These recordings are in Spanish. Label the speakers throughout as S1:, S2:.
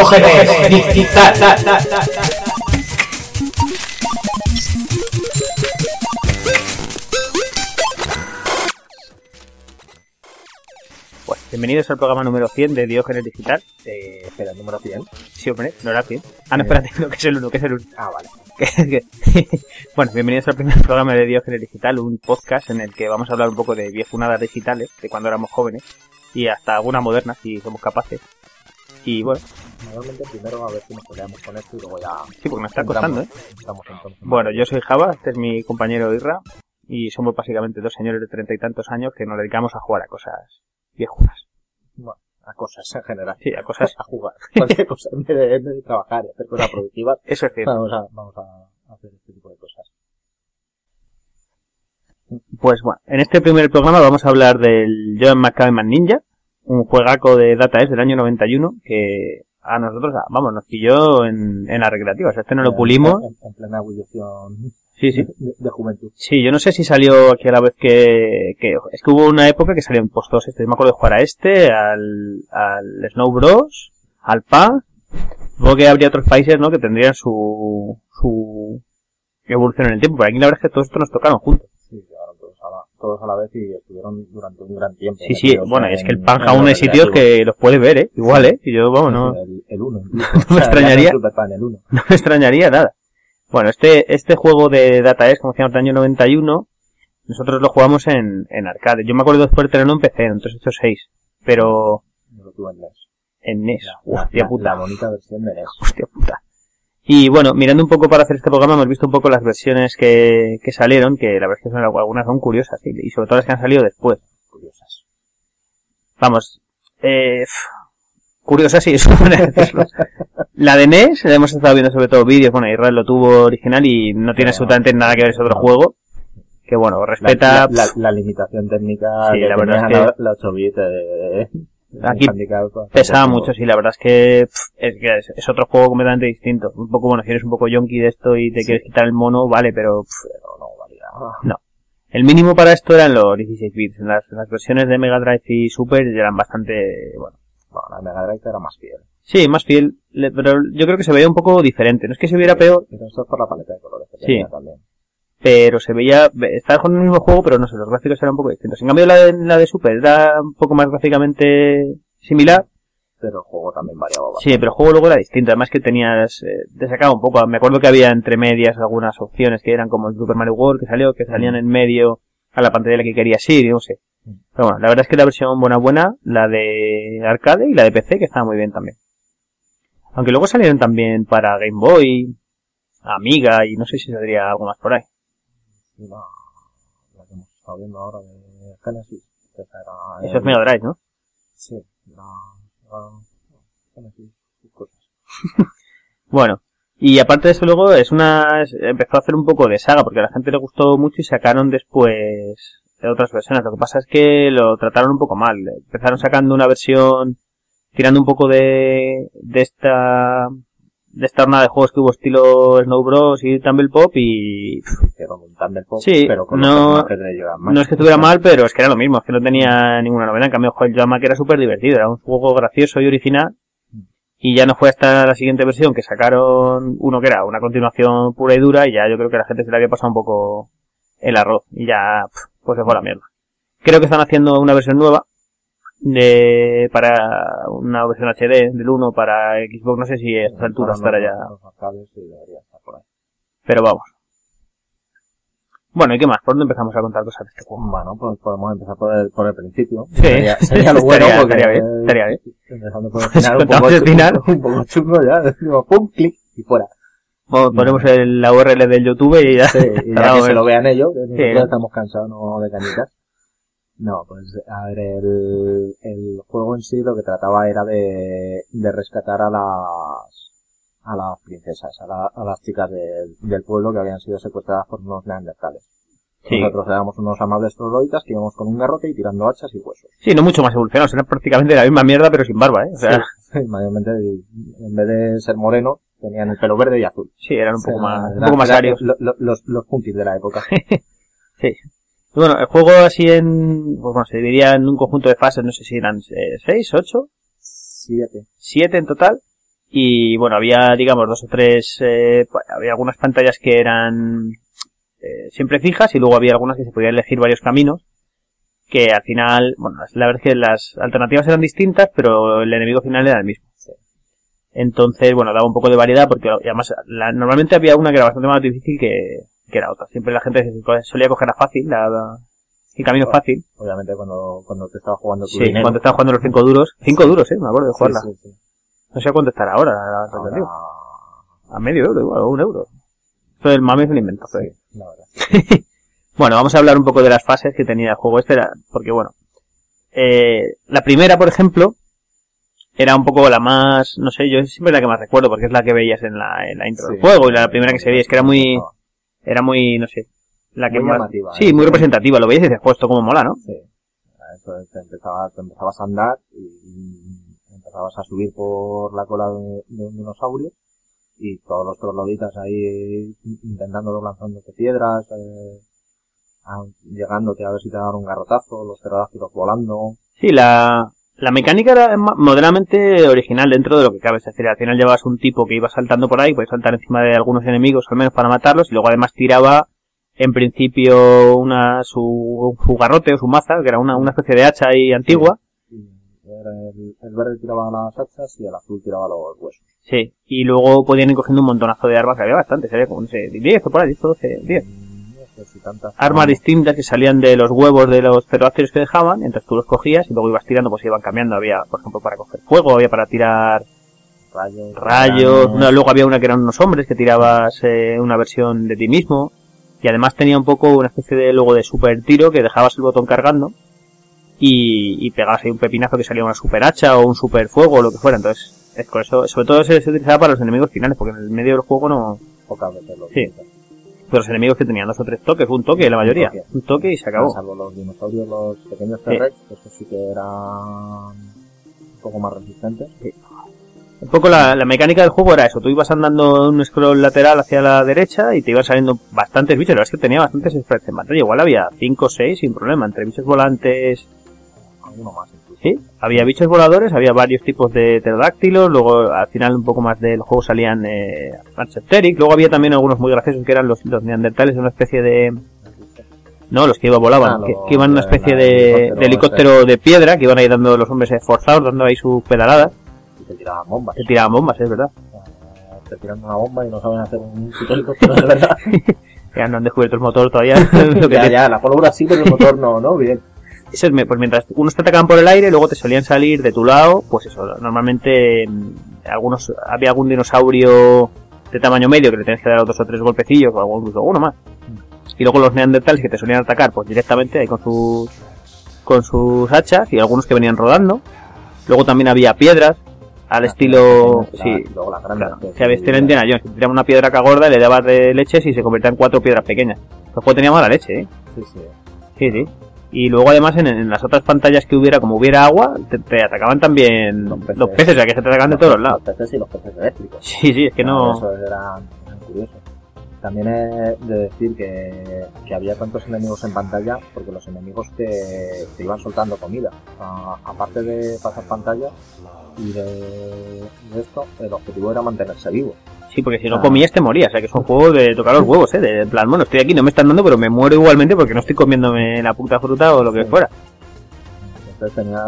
S1: Diógenes Digital.
S2: Pues bienvenidos al programa número 100 de Diógenes Digital. Eh,
S3: Espera, número 100.
S2: sí, hombre, no era 100. Ah, no, espérate, no, que es el 1, que es el 1.
S3: Ah, vale.
S2: bueno, bienvenidos al primer programa de Diógenes Digital, un podcast en el que vamos a hablar un poco de viejunadas digitales, de cuando éramos jóvenes, y hasta algunas modernas, si somos capaces. Y bueno,
S3: Normalmente primero a ver si nos peleamos con esto y luego ya...
S2: sí, porque nos está costando, ¿eh?
S3: Estamos.
S2: Bueno, yo soy Java, este es mi compañero Irra, y somos básicamente dos señores de treinta y tantos años que nos dedicamos a jugar a cosas viejunas.
S3: Bueno, a cosas en general.
S2: Sí, a cosas...
S3: A jugar. Cualquier cosa. En vez de, trabajar y hacer cosas productivas,
S2: Eso es cierto.
S3: vamos a, vamos a hacer este tipo de cosas.
S2: Pues bueno, en este primer programa vamos a hablar del John McCabeman Ninja, un juegaco de Data S del año 91 que a nosotros, vamos, nos pilló en, en las recreativas. Este no lo pulimos.
S3: En, en plena ebullición
S2: Sí, sí.
S3: de, de juventud.
S2: Sí, yo no sé si salió aquí a la vez que, que es que hubo una época que salían todos estos. Yo me acuerdo de jugar a este, al, al Snow Bros, al PA. Luego que habría otros países, ¿no? Que tendrían su, su evolución en el tiempo. Pero aquí la verdad es que todos estos nos tocaron juntos.
S3: Sí, todos a, la, vez y estuvieron durante un gran tiempo.
S2: Sí, sí, bueno,
S3: en-
S2: es que el Panja aún hay sitios que los puede ver, ¿eh? Igual, ¿eh? Y yo, vamos, no,
S3: El, el 1.
S2: me extrañaría.
S3: El 1.
S2: no me extrañaría nada. Bueno, este, este juego de Data S, como decíamos, del año 91, nosotros lo jugamos en, en arcade. Yo me acuerdo después de tenerlo en PC, en 386. Pero
S3: No lo tuve en NES.
S2: en NES.
S3: La,
S2: Hostia
S3: la-
S2: puta.
S3: la bonita versión de NES.
S2: Hostia puta. Y bueno, mirando un poco para hacer este programa, hemos visto un poco las versiones que, que salieron, que la verdad es que son, algunas son curiosas, y, y sobre todo las que han salido después.
S3: Curiosas.
S2: Vamos, eh, curiosas sí, es una manera de decirlo. La de NES, la hemos estado viendo sobre todo vídeos, bueno, Israel lo tuvo original y no tiene
S3: No,
S2: absolutamente nada que ver, es otro
S3: no.
S2: juego. Que bueno, respeta,
S3: la, la- la limitación técnica
S2: Sí,
S3: que
S2: la verdad es
S3: la, la 8 bit eh,
S2: Aquí pesaba mucho, sí, la verdad es que, es, que es, es otro juego completamente distinto. Un poco, bueno, si eres un poco yonky de esto y te
S3: Sí.
S2: quieres quitar el mono, vale, pero pf,
S3: Pero no valía.
S2: el mínimo para esto eran los 16 bits. Las, las versiones de Mega Drive y Super eran bastante, bueno,
S3: No, la Mega Drive era más fiel.
S2: sí, más fiel, pero yo creo que se veía un poco diferente. No es que se viera peor,
S3: Pero esto es por la paleta de colores que
S2: Sí.
S3: tenía también.
S2: Pero se veía, estaba con el mismo juego, pero no sé, los gráficos eran un poco distintos. En cambio la de, la de Super era un poco más gráficamente similar,
S3: Pero el juego también variaba bastante.
S2: sí, pero el juego luego era distinto. Además que tenías, eh, te sacaba un poco, me acuerdo que había entre medias algunas opciones que eran como el Super Mario World que salió, que salían en medio a la pantalla la que querías ir, y no sé.
S3: Mm.
S2: Pero bueno, la verdad es que la versión buena buena, la de arcade y la de PC, que estaba muy bien también. Aunque luego salieron también para Game Boy, Amiga y no sé si saldría algo más por ahí.
S3: Y la, la que hemos estado viendo ahora de Genesis. que era
S2: Eso es Mega Drive, ¿no?
S3: Sí, la, la Genesis. sus cosas.
S2: Bueno, y aparte de eso luego es una empezó a hacer un poco de saga porque a la gente le gustó mucho y sacaron después otras versiones. Lo que pasa es que lo trataron un poco mal. Empezaron sacando una versión tirando un poco de de esta de esta hornada de juegos que hubo estilo Snow Bros y Tumble Pop y Sí,
S3: pero con
S2: no-
S3: personajes de Joan Mac.
S2: no es que estuviera mal, pero es que era lo mismo, es que no tenía ninguna novedad. En cambio, el Jama que era súper divertido, era un juego gracioso y original. Y ya no fue hasta la siguiente versión que sacaron uno que era una continuación pura y dura y ya yo creo que la gente se le había pasado un poco el arroz y ya pues se fue a la mierda. Creo que están haciendo una versión nueva de para una versión HD del 1 para Xbox, no sé si a estas alturas
S3: Para
S2: estará ya, pero vamos. Bueno, ¿y qué más? ¿Por dónde empezamos a contar cosas de este juego?
S3: Bueno, pues podemos empezar por el, por el principio.
S2: Sí.
S3: Sería, sería lo bueno
S2: Estaría-
S3: porque...
S2: estaría bien, estaría bien.
S3: Empezando por el final, un
S2: contamos
S3: poco,
S2: el final.
S3: chungo, un poco chungo ya. Decimos, pum, clic y fuera.
S2: Bueno, ponemos el, la URL del YouTube y ya.
S3: Sí, y ya
S2: Claro,
S3: que se lo vean ellos, que
S2: Sí.
S3: estamos cansados ¿no? de cañitas. No, pues a ver, el, el juego en sí lo que trataba era de, de rescatar a las a las princesas, a, la- a las chicas del- del pueblo que habían sido secuestradas por unos neandertales.
S2: Sí.
S3: Nosotros éramos unos amables trogloditas que íbamos con un garrote y tirando hachas y huesos.
S2: Sí, no mucho más evolucionados, eran prácticamente la misma mierda pero sin barba, ¿eh? O sea,
S3: Sí, mayormente, en vez de ser morenos, tenían el pelo verde y azul.
S2: sí, eran un
S3: O sea,
S2: poco más, un poco más
S3: era
S2: arios.
S3: lo- lo- los, los puntis de la época.
S2: Sí. Y Bueno, el juego así en, pues bueno, se dividía en un conjunto de fases, no sé si eran 6, 8,
S3: Siete.
S2: 7 en total. Y bueno, había, digamos, dos o tres, eh, pa- había algunas pantallas que eran eh, siempre fijas y luego había algunas que se podían elegir varios caminos que al final, bueno, la verdad es que las alternativas eran distintas, pero el enemigo final era el mismo. Entonces, bueno, daba un poco de variedad porque además la- normalmente había una que era bastante más difícil que, que era otra. Siempre la gente solía coger la fácil, la, la- el camino fácil.
S3: Obviamente cuando, cuando te estaba jugando tu
S2: Sí,
S3: dinero.
S2: cuando estaba jugando los cinco duros. Cinco duros, eh, me acuerdo de jugarla.
S3: sí, sí.
S2: No sé a cuánto estará ahora la, la
S3: Ahora.
S2: A medio euro igual, o un euro. Eso del mame es un invento. pero-
S3: la verdad.
S2: Bueno, vamos a hablar un poco de las fases que tenía el juego este, era, porque bueno, eh, la primera, por ejemplo, era un poco la más, no sé, yo siempre la que más recuerdo, porque es la que veías en la, en la intro
S3: Sí.
S2: del juego, y la primera que se veía, es que era muy, era muy, no sé, la que
S3: Muy
S2: más,
S3: llamativa,
S2: sí,
S3: ¿eh?
S2: muy representativa, lo veías y dices, pues esto como mola, ¿no?
S3: Sí. Eso es, te, empezaba- te empezabas a andar y empezabas a subir por la cola de, de un dinosaurio y todos los trogloditas ahí intentando lanzándote piedras, eh, a- llegándote a ver si te daban un garrotazo, los pterodáctilos volando.
S2: Sí, la, la mecánica era moderadamente original dentro de lo que cabe. Es decir, al final llevabas un tipo que iba saltando por ahí, podías saltar encima de algunos enemigos al menos para matarlos, y luego además tiraba en principio una, su, su garrote o su maza, que era una, una especie de hacha ahí antigua.
S3: Era el, el verde tiraba las hachas y el azul tiraba los huesos.
S2: Sí, y luego podían ir cogiendo un montonazo de armas, que había bastantes, había como, no sé, 10 o por ahí, 10 o 12, 10.
S3: Tantas
S2: Armas distintas que salían de los huevos de los pterodáctilos que dejaban, entonces tú los cogías y luego ibas tirando, pues iban cambiando. Había, por ejemplo, para coger fuego, había para tirar
S3: rayos,
S2: rayos, luego había una que eran unos hombres que tirabas eh, una versión de ti mismo y además tenía un poco una especie de luego de super tiro que dejabas el botón cargando y, y pegabas ahí un pepinazo que salía una super hacha o un super fuego o lo que fuera entonces es con eso sobre todo se, se utilizaba para los enemigos finales porque en el medio del juego no
S3: pocas veces lo
S2: Sí.
S3: utilizas.
S2: Pero los enemigos que tenían dos o tres toques un toque la mayoría.
S3: toque.
S2: un toque y se acabó.
S3: Salvo los dinosaurios, los pequeños T-Rex, esos sí que eran un poco más resistentes.
S2: Un poco la, la mecánica del juego era eso, tú ibas andando un scroll lateral hacia la derecha y te iban saliendo bastantes bichos, la verdad es que tenía bastantes sprites en pantalla, igual había 5 o 6 sin problema, entre bichos volantes,
S3: Alguno más incluso.
S2: Sí, había bichos voladores, había varios tipos de pterodáctilos, luego al final un poco más del juego salían eh, luego había también algunos muy graciosos que eran los, los neandertales, una especie de... No, los que iba volaban,
S3: Ah,
S2: que, que iban una especie
S3: la
S2: de,
S3: helicóptero
S2: de helicóptero de piedra, que iban ahí dando los hombres esforzados, dando ahí sus pedaladas,
S3: Y te tiraban bombas.
S2: que tiraban bombas, es verdad.
S3: Eh, Te tiran una bomba y no saben hacer un helicóptero de verdad.
S2: Ya no han descubierto el motor todavía. lo que
S3: ya,
S2: te-
S3: ya, la pólvora sí, pero el motor no, ¿no? Bien.
S2: Eso es, pues mientras unos te atacaban por el aire, luego te solían salir de tu lado, pues eso, normalmente mm, algunos, había algún dinosaurio de tamaño medio que le tenías que dar dos o tres golpecillos, o algún- incluso uno más. Y luego los neandertales que te solían atacar, pues directamente ahí con sus, con sus hachas, y algunos que venían rodando. Luego también había piedras, al estilo, sí,
S3: Luego las grandes.
S2: Claro, que había estilo Indiana Jones, te una piedra acá gorda y le dabas de leches y se convertía en cuatro piedras pequeñas. El juego tenía mala leche, ¿eh?
S3: Sí, sí.
S2: Sí, sí. Y luego además en, en las otras pantallas que hubiera, como hubiera agua, te, te atacaban también
S3: Los
S2: los
S3: peces.
S2: o sea que se te atacaban de todos los lados.
S3: Los peces y los peces eléctricos.
S2: Sí, sí, es que no...
S3: Eso eran, eran curiosos. También he de decir que, que había tantos enemigos en pantalla porque los enemigos te, te iban soltando comida. A- aparte de pasar pantalla y de, de esto, el objetivo era mantenerse vivo.
S2: Sí, porque si no
S3: Ah.
S2: comías te morías, o sea que es un juego de tocar los huevos, ¿eh? De plan, bueno, estoy aquí, no me están dando, pero me muero igualmente porque no estoy comiéndome la puta fruta o lo que
S3: Sí.
S2: fuera.
S3: Entonces tenía,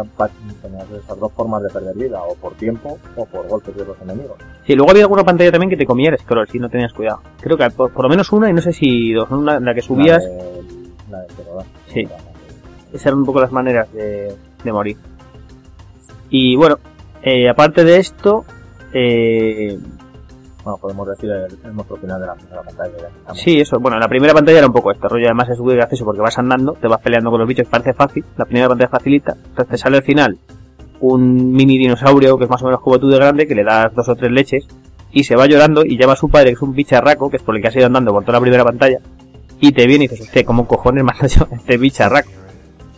S3: tenías esas dos formas de perder vida, o por tiempo o por golpes de los enemigos.
S2: Sí, luego había alguna pantalla también que te comía el scroll si no tenías cuidado. Creo que por, por lo menos una y no sé si dos, una la que subías,
S3: La del- la pterodáctilo.
S2: Sí. esas eran un poco las maneras de, de morir. Y bueno, eh, aparte de esto, eh,
S3: Bueno, podemos decir el, el final de la primera pantalla.
S2: Sí, eso. Bueno, la primera pantalla era un poco esto. Rollo además es muy gracioso porque vas andando, te vas peleando con los bichos, parece fácil. La primera pantalla facilita. Entonces te sale al final un mini dinosaurio que es más o menos como tú de grande, que le das dos o tres leches y se va llorando y llama a su padre, que es un bicharraco, que es por el que has ido andando por toda la primera pantalla, y te viene y dices, hostia, ¿cómo cojones yo a este bicharraco?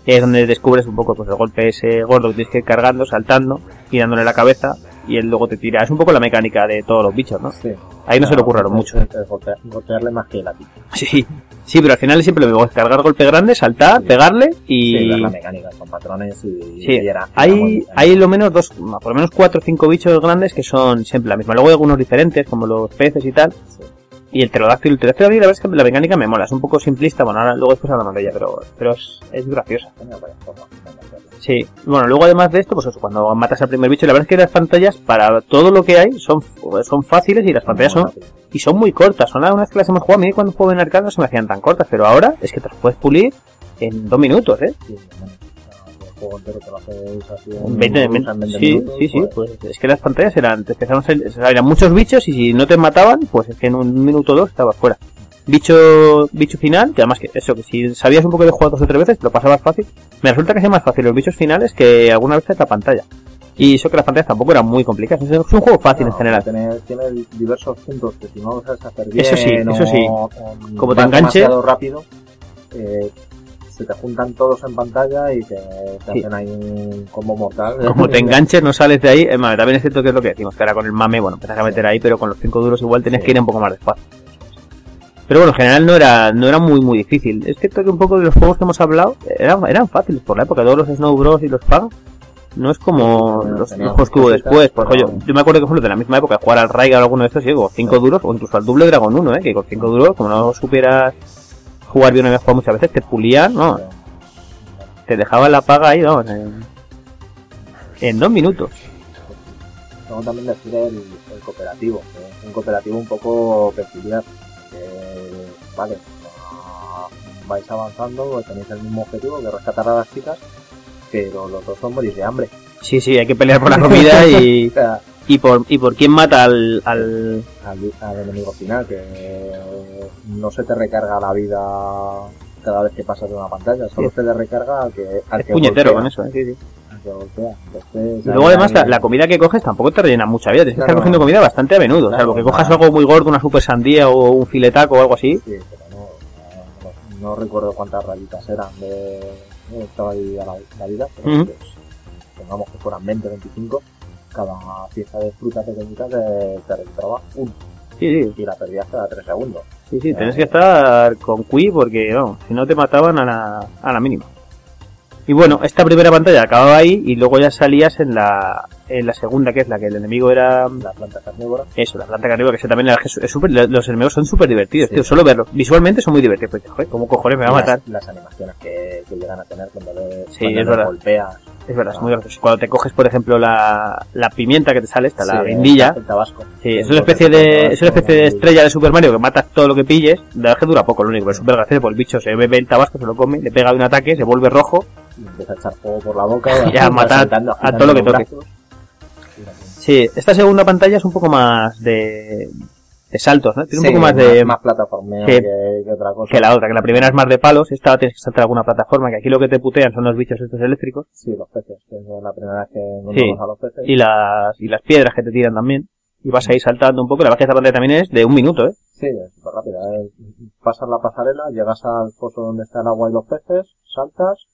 S2: Es donde descubres un poco pues, el golpe ese gordo que tienes que ir cargando, saltando y dándole la cabeza y él luego te tira. Es un poco la mecánica de todos los bichos, ¿no?
S3: Sí.
S2: Ahí no se le ocurrieron mucho.
S3: Golpear- golpearle más que la.
S2: Sí, sí, pero al final siempre lo cargar golpe grande, saltar,
S3: Sí.
S2: pegarle
S3: Sí,
S2: y...
S3: ver la mecánica con patrones y,
S2: Sí,
S3: y era,
S2: hay, hay lo menos dos, por lo menos cuatro o cinco bichos grandes que son siempre la misma. Luego hay algunos diferentes, como los peces y tal.
S3: Sí.
S2: Y el pterodáctilo, el mí la verdad es que la mecánica me mola, es un poco simplista, bueno, ahora luego después hablamos de ella, pero, pero es, es graciosa. Sí, bueno, luego además de esto, pues eso, cuando matas al primer bicho, la verdad es que las pantallas, para todo lo que hay, son, son fáciles y las pantallas son, y son muy cortas. Son una vez que las hemos jugado, a mí cuando juego en arcade no se me hacían tan cortas, pero ahora es que te las puedes pulir en dos minutos, ¿eh?
S3: Sí, juego entero te lo haces así en
S2: En 20,
S3: usa en 20
S2: sí,
S3: minutos,
S2: sí, sí,
S3: pues,
S2: pues es que las pantallas eran, te empezaron a salir- eran muchos bichos y si no te mataban, pues es que en un minuto o dos estabas fuera. Bicho, bicho final, que además que eso, que si sabías un poco de juego dos o tres veces, lo pasabas fácil. Me resulta que sea más fácil los bichos finales que alguna vez la pantalla. Y eso que las pantallas tampoco eran muy complicadas. Es un juego fácil en general.
S3: Tiene, tiene diversos puntos que si no lo sabes hacer bien
S2: Eso sí, eso sí.
S3: o- o
S2: Como te enganche-
S3: rápido, eh, se te juntan todos en pantalla y te, te
S2: Sí.
S3: hacen ahí un combo mortal.
S2: Como te enganches, no sales de ahí. Eh, mame, también es cierto que es lo que decimos, que ahora con el mame, bueno, empiezas a meter ahí, pero con los cinco duros igual tenías
S3: Sí.
S2: que ir un poco más despacio. Pero bueno, en general no era, no era muy, muy difícil. Es cierto que un poco de los juegos que hemos hablado eran, eran fáciles por la época. Todos los Snow Bros y los Paga. No es como los, juegos que hubo después. Por ejemplo, yo, yo me acuerdo que ejemplo, de la misma época jugar al Raiga o alguno de estos, y digo, cinco duros, o incluso al doble Dragon 1, ¿eh? que con cinco duros, como no supieras jugar bien habías jugado muchas veces, te pulían, no, te dejaban la paga ahí, vamos, en, en dos minutos.
S3: Luego también decir el, el cooperativo, un cooperativo un poco peculiar. Que, vale, vais avanzando, tenéis el mismo objetivo que rescatar a las chicas, pero los dos son morir de hambre.
S2: Sí, sí, hay que pelear por la comida y, y por y por quién mata al, al
S3: al, al enemigo final, que no se te recarga la vida cada vez que pasas de una pantalla, solo
S2: Sí.
S3: se le recarga al que, al
S2: es
S3: que
S2: puñetero
S3: golpea,
S2: con eso, ¿eh? sí, sí.
S3: Que golpea. Entonces,
S2: Y luego además la, la comida que coges tampoco te rellena mucha vida, tienes que estar cogiendo comida bastante a menudo,
S3: Claro,
S2: salvo que cojas algo muy gordo, una super sandía o un filetaco o algo así.
S3: Sí, pero no, no, no recuerdo cuántas rayitas eran de... no estaba ahí a la, la vida, pero
S2: Ujú.
S3: pues, pongamos que fueran 20, 25, cada pieza de fruta pequeñita te, te registraba uno
S2: Sí, sí,
S3: y la perdías cada 3 segundos.
S2: sí, sí, tienes que estar con Qui porque no, si no te mataban a la, a la mínima. Y bueno, esta primera pantalla acababa ahí y luego ya salías en la, en la segunda, que es la que el enemigo era
S3: La planta carnívora,
S2: Eso, la planta carnívora, que ese también es, es súper- los enemigos son súper divertidos,
S3: Sí.
S2: tío, solo verlos. Visualmente son muy divertidos, porque, joder, ¿cómo cojones me va a matar?
S3: Las, las animaciones que, que llegan a tener cuando le,
S2: Sí,
S3: cuando
S2: es verdad.
S3: golpeas.
S2: Es verdad, es muy gracioso. Cuando te coges, por ejemplo, la, la pimienta que te sale, esta, la
S3: Sí,
S2: guindilla,
S3: El tabasco.
S2: sí, es una especie de, es una especie de estrella de Super Mario que matas todo lo que pilles, la verdad es que dura poco, lo único, pero es súper gracioso, pues el bicho se bebe el tabasco, se lo come, le pega de un ataque, se vuelve rojo,
S3: empieza a echar fuego por la boca.
S2: Ya,
S3: va
S2: matar a todo lo que toque. Sí, esta segunda pantalla es un poco más de, de saltos, ¿no? Tiene
S3: Sí,
S2: un poco más de,
S3: Más plataformeo
S2: Sí.
S3: que, que otra cosa.
S2: que la otra, que la primera es más de palos, esta tienes que saltar a alguna plataforma, que aquí lo que te putean son los bichos estos eléctricos,
S3: Sí, los peces, que es la primera vez que
S2: Sí.
S3: a los peces.
S2: y las, y las piedras que te tiran también. Y vas ahí saltando un poco. La verdad que esta pantalla también es de un minuto, ¿eh?
S3: Sí, es súper rápida. Pasas la pasarela, llegas al foso donde está el agua y los peces, saltas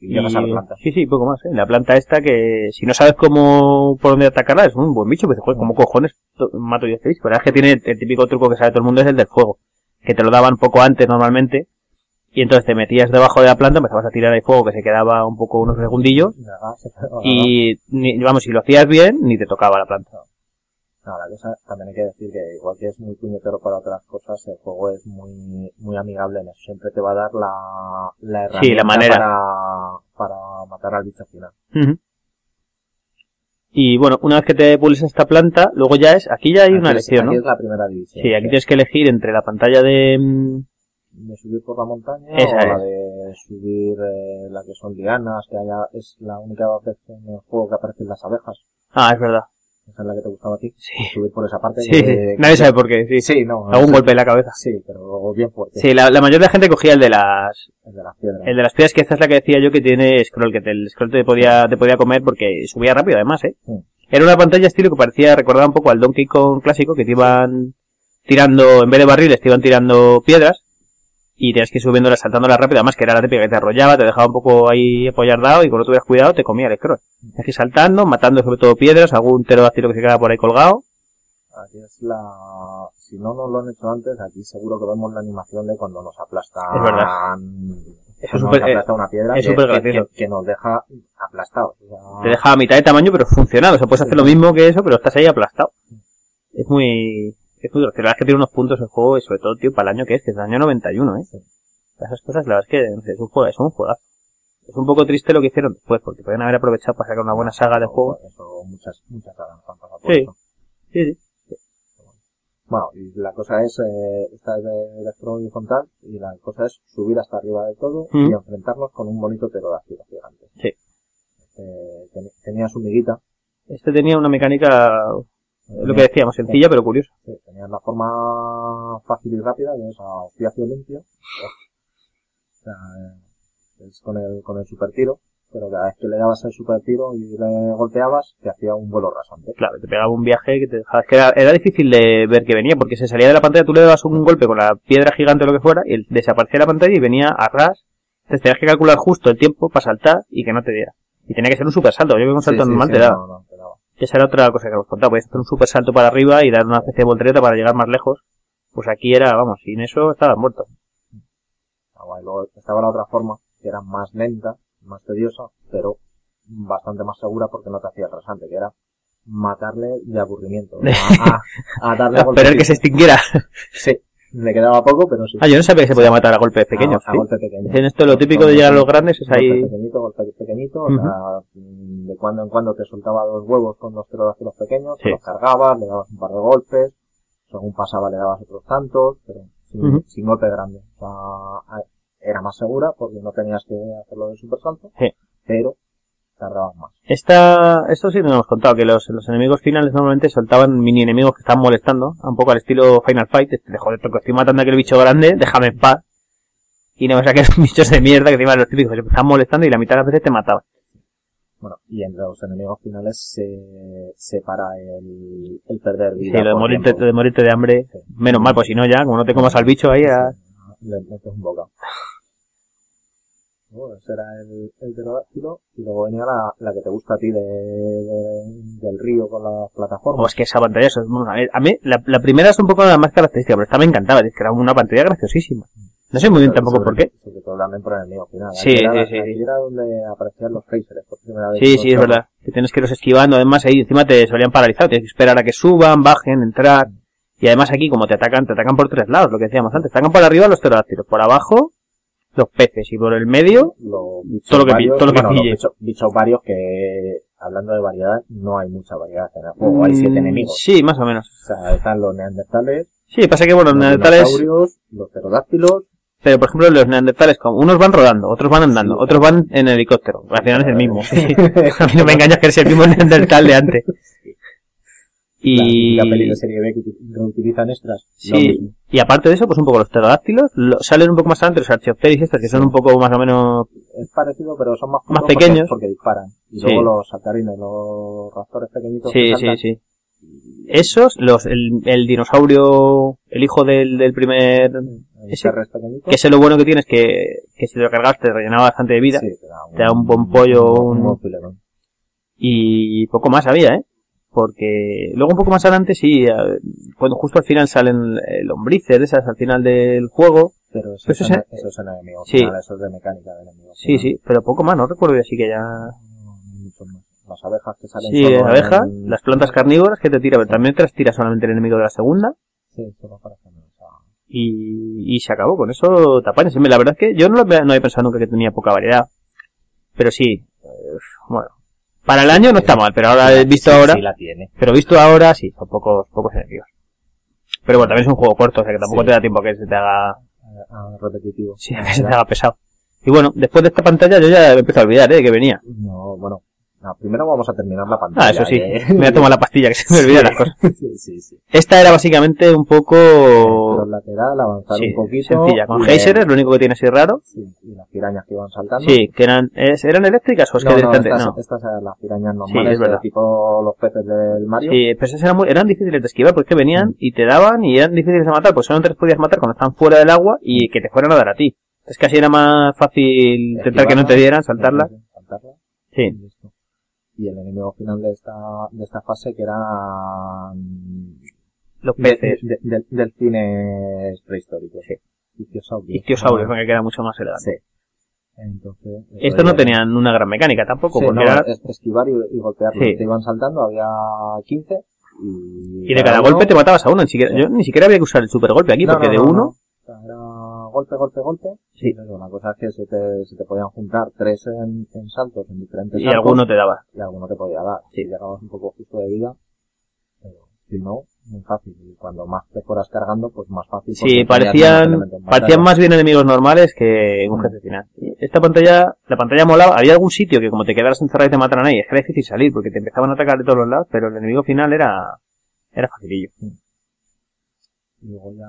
S3: y, llegas a la planta.
S2: Sí, sí, poco más, ¿eh? La planta esta que si no sabes cómo, por dónde atacarla, es un buen bicho, pues joder, ¿cómo cojones to- mato yo este bicho? Pero es que tiene el típico truco que sabe todo el mundo, es el del fuego. Que te lo daban poco antes normalmente. Y entonces te metías debajo de la planta, empezabas a tirar ahí fuego que se quedaba un poco unos segundillos.
S3: Se
S2: Y, ni- vamos, si lo hacías bien, ni te tocaba la planta.
S3: No, la cosa, también hay que decir que igual que es muy puñetero para otras cosas, el juego es muy, muy amigable en eso. Siempre te va a dar la, la herramienta
S2: Sí, la manera.
S3: Para, para matar al bicho final.
S2: Y bueno, una vez que te pules esta planta, luego ya es, aquí ya hay una
S3: Aquí
S2: elección, ¿no?
S3: Aquí es la primera división.
S2: Sí, aquí tienes que elegir entre la pantalla de... mm,
S3: de subir por la montaña
S2: Esa
S3: o la de subir eh, la que son lianas, que haya, es la única vez en el juego que aparecen las abejas.
S2: Ah, es verdad.
S3: Esa es la que te gustaba a ti.
S2: Sí.
S3: Subir por esa parte.
S2: Sí,
S3: que-
S2: nadie sabe por qué, sí.
S3: Sí, no.
S2: Algún golpe en la cabeza.
S3: Sí, pero bien fuerte.
S2: Sí, la, la mayoría de la gente cogía el de las
S3: El de las piedras.
S2: el de las piedras, que esta es la que decía yo que tiene scroll, que te- el scroll te podía, te podía comer porque subía rápido además, ¿eh? Era una pantalla estilo que parecía, recordaba un poco al Donkey Kong clásico, que te iban tirando, en vez de barriles, te iban tirando piedras y tenías que ir subiéndolas, saltándolas rápido, además que era la típica que te arrollaba, te dejaba un poco ahí apoyardado y cuando tuvieras cuidado te comía el scroll. Tenías que ir saltando, matando sobre todo piedras, algún pterodáctilo que se quedaba por ahí colgado
S3: aquí es la... Si no nos lo han hecho antes, aquí seguro que vemos la animación de cuando nos aplastan...
S2: Es verdad. Eso súper-
S3: nos aplasta una piedra
S2: es
S3: que-
S2: súper
S3: que,
S2: gracioso.
S3: que- que nos deja aplastados. O sea,
S2: Te deja a mitad de tamaño, pero funcionado. O sea, puedes hacer lo mismo que eso, pero estás ahí aplastado. Es muy... Es muy gracioso. La verdad es que tiene unos puntos el juego y sobre todo, tío, para el año que es, que es el año 91, ¿eh? Esas cosas, la verdad es que, no sé, es un juego, es un juegazo. Es un poco triste lo que hicieron después, porque podrían haber aprovechado para sacar una buena saga de juegos.
S3: Eso, muchas, muchas sagas han pasado por
S2: Sí.
S3: eso.
S2: Sí, sí.
S3: Bueno, y la cosa es, eh, esta es de electro horizontal, y la cosa es subir hasta arriba de todo
S2: Mm.
S3: y enfrentarnos con un bonito pterodáctilo gigante.
S2: Sí.
S3: Eh, ten- tenía su miguita,
S2: Este tenía una mecánica, lo que decíamos, sencilla pero curiosa.
S3: Sí, tenía la forma fácil y rápida, es a ostiacio limpio. O sea, es con el, con el super tiro, pero cada vez que le dabas el super tiro y le golpeabas, te hacía un vuelo rasante.
S2: Claro, te pegaba un viaje que te dejaba... Es que era, era difícil de ver que venía, porque se salía de la pantalla, tú le dabas un golpe con la piedra gigante o lo que fuera, y él desaparecía de la pantalla y venía a ras. Entonces tenías que calcular justo el tiempo para saltar y que no te diera. Y tenía que ser un super salto. Yo creo que un salto
S3: sí,
S2: normal
S3: sí,
S2: te daba.
S3: no, no, te daba.
S2: Esa era otra cosa que hemos contado. Podías hacer un super salto para arriba y dar una especie de voltereta para llegar más lejos. Pues aquí era, vamos, sin eso estabas muerto.
S3: Ah. Luego estaba la otra forma, que era más lenta, más tediosa, pero bastante más segura porque no te hacía el rasante, que era matarle de aburrimiento. A, a, a darle.
S2: Esperar que se extinguiera.
S3: Sí, le quedaba poco, pero sí.
S2: Ah, yo no sabía que se podía matar a golpes pequeños.
S3: A, a
S2: ¿sí?
S3: golpe pequeño.
S2: En esto lo típico de llegar a los grandes es ahí...
S3: Golpe pequeñito, golpe pequeñito, o
S2: Ujú.
S3: sea, mm, de cuando en cuando te soltaba dos huevos con dos pterodáctilos pequeños,
S2: Sí.
S3: te los cargabas, le dabas un par de golpes, según pasaba le dabas otros tantos, pero sin,
S2: Ujú.
S3: sin golpe grande. O sea, era más segura porque no tenías que hacerlo de super salto,
S2: Sí.
S3: pero tardabas más.
S2: Esta, esto sí nos hemos contado, que los, los enemigos finales normalmente soltaban mini enemigos que estaban molestando, un poco al estilo Final Fight, este, de joder, toco, estoy matando a aquel bicho grande, déjame en paz. Y no me saques bichos de mierda que encima los típicos que te estaban molestando y la mitad de las veces te mataban.
S3: Bueno, y entre los enemigos finales se separa el, el perder
S2: Sí,
S3: vida.
S2: lo de morirte, lo de morirte de hambre,
S3: Sí.
S2: menos mal, pues si no ya, como no te comas al bicho ahí, a-
S3: Sí, le metes un bocado. Bueno, ese era el, el pterodáctilo y luego venía la, la que te gusta a ti de, de- del río con las plataformas.
S2: es que esa pantalla, eso es- bueno, a mí, la, la primera es un poco la más característica, pero esta me encantaba, es que era una pantalla graciosísima. No sé muy bien tampoco
S3: Sobre-
S2: por qué.
S3: Sobre todo también por el enemigo final.
S2: Sí,
S3: Aquí era,
S2: sí, sí, sí.
S3: era donde aparecían los phasers por primera vez.
S2: Sí, sí, es verdad. Que tienes que irlos esquivando. Además, ahí encima te solían paralizar. Tienes que esperar a que suban, bajen, entrar. Y además aquí, como te atacan, te atacan por tres lados, lo que decíamos antes. Te atacan por arriba los pterodáctilos, por abajo los peces y por el medio
S3: Los
S2: Todo lo que pi-
S3: varios-
S2: todo lo que
S3: bueno, los
S2: pille.
S3: bichos, bichos varios que, hablando de variedad, no hay mucha variedad en el juego. Hay siete
S2: Mm,
S3: enemigos.
S2: Sí, más o menos.
S3: O sea, están los neandertales,
S2: Sí, pasa que bueno, los neandertales,
S3: los pterodáctilos,
S2: pero por ejemplo los neandertales, como unos van rodando, otros van andando,
S3: Sí.
S2: otros van en helicóptero. Al final es el mismo. A mí no me engañas que es el mismo neandertal de antes. Y...
S3: La, la peli de serie B que uti- reutilizan extras.
S2: Sí, y aparte de eso, pues un poco los pterodáctilos, lo- salen un poco más adelante los archaeopteris estos, que son un poco más o menos...
S3: Es parecido, pero son más,
S2: Más pequeños.
S3: Porque, porque disparan. Y
S2: Sí.
S3: luego los saltarines, los raptores pequeñitos.
S2: Sí,
S3: que
S2: sí,
S3: saltan,
S2: sí. Esos, los, el, el dinosaurio, el hijo del, del primer, Ese- que ese lo bueno que tienes que, que si lo cargas te rellenaba bastante de vida.
S3: Sí, te da un,
S2: te da un buen pollo, un-
S3: buen filetón.
S2: Y poco más había, ¿eh? Porque luego un poco más adelante sí, eh, cuando justo al final salen eh, lombrices de esas al final del juego.
S3: Pero eso,
S2: Pues
S3: es,
S2: ese-
S3: eso es enemigo.
S2: Sí.
S3: final, eso es de mecánica del enemigo.
S2: Sí, sí, pero poco más, no recuerdo así que ya...
S3: Las abejas que salen
S2: Sí,
S3: solo
S2: abejas, las plantas carnívoras que te tira, pero también te las tira solamente el enemigo de la segunda.
S3: Sí, solo para hacer esa-
S2: y, y se acabó. Con eso te apañas. La verdad es que yo no, lo no había pensado nunca que tenía poca variedad. Pero sí, eh, bueno. Para el año no está mal, pero ahora visto
S3: Sí,
S2: ahora,
S3: Sí, la tiene.
S2: pero visto ahora sí, son pocos, pocos enemigos. Pero bueno, también es un juego corto, o sea que tampoco
S3: Sí.
S2: te da tiempo a que se te haga,
S3: repetitivo.
S2: sí, a que se te haga pesado. Y bueno, después de esta pantalla yo ya me empiezo a olvidar, eh, de que venía.
S3: No, bueno. No, primero vamos a terminar la pantalla.
S2: Ah, eso sí,
S3: eh.
S2: me voy a tomar la pastilla que se me olvidan las cosas.
S3: sí, sí, sí.
S2: Esta era básicamente un poco,
S3: lateral, avanzar
S2: sí,
S3: un poquito.
S2: sencilla, con geysers, lo único que tiene así raro.
S3: Sí, y las pirañas que iban saltando.
S2: Sí, que eran, es- eran eléctricas o es
S3: no,
S2: que
S3: no,
S2: directamente,
S3: estas,
S2: no.
S3: estas eran las pirañas normales,
S2: es verdad.
S3: de tipo los peces del Mario.
S2: Sí, pero esas eran, muy- eran difíciles de esquivar porque venían
S3: Mm.
S2: y te daban y eran difíciles de matar, pues solamente les podías matar cuando estaban fuera del agua y que te fueran a dar a ti. Es así era más fácil intentar que no te dieran, saltarla.
S3: Saltarla.
S2: Sí,
S3: Y el enemigo final de esta, de esta fase que eran
S2: los
S3: de-
S2: peces.
S3: de- de- del cine prehistórico.
S2: Sí.
S3: Ictiosaurios.
S2: Ictiosaurios, que era mucho más elegante.
S3: Sí. Entonces,
S2: Estos no tenían una gran mecánica tampoco,
S3: Sí,
S2: porque
S3: no,
S2: era...
S3: es- esquivar y, y golpearlos.
S2: Sí.
S3: Te iban saltando, había 15 y...
S2: Y de cada
S3: uno-
S2: golpe te matabas a uno, ni siquiera, yo ni siquiera había que usar el super golpe aquí,
S3: No,
S2: porque
S3: no,
S2: de
S3: no,
S2: uno,
S3: era golpe, golpe, golpe.
S2: Sí.
S3: La cosa es que se te, se te podían juntar tres en, en saltos, en diferentes
S2: y
S3: saltos,
S2: alguno te daba.
S3: y alguno te podía dar.
S2: Sí.
S3: Llegabas un poco justo de vida, pero si no, muy fácil. Y cuando más te fueras cargando, pues más fácil.
S2: Sí, parecían, parecían más bien enemigos normales que un jefe final. Esta pantalla, la pantalla molaba, había algún sitio que como te quedaras encerrado y te mataran ahí, es que era difícil salir porque te empezaban a atacar de todos los lados, pero el enemigo final era, era facilillo.
S3: Y luego ya,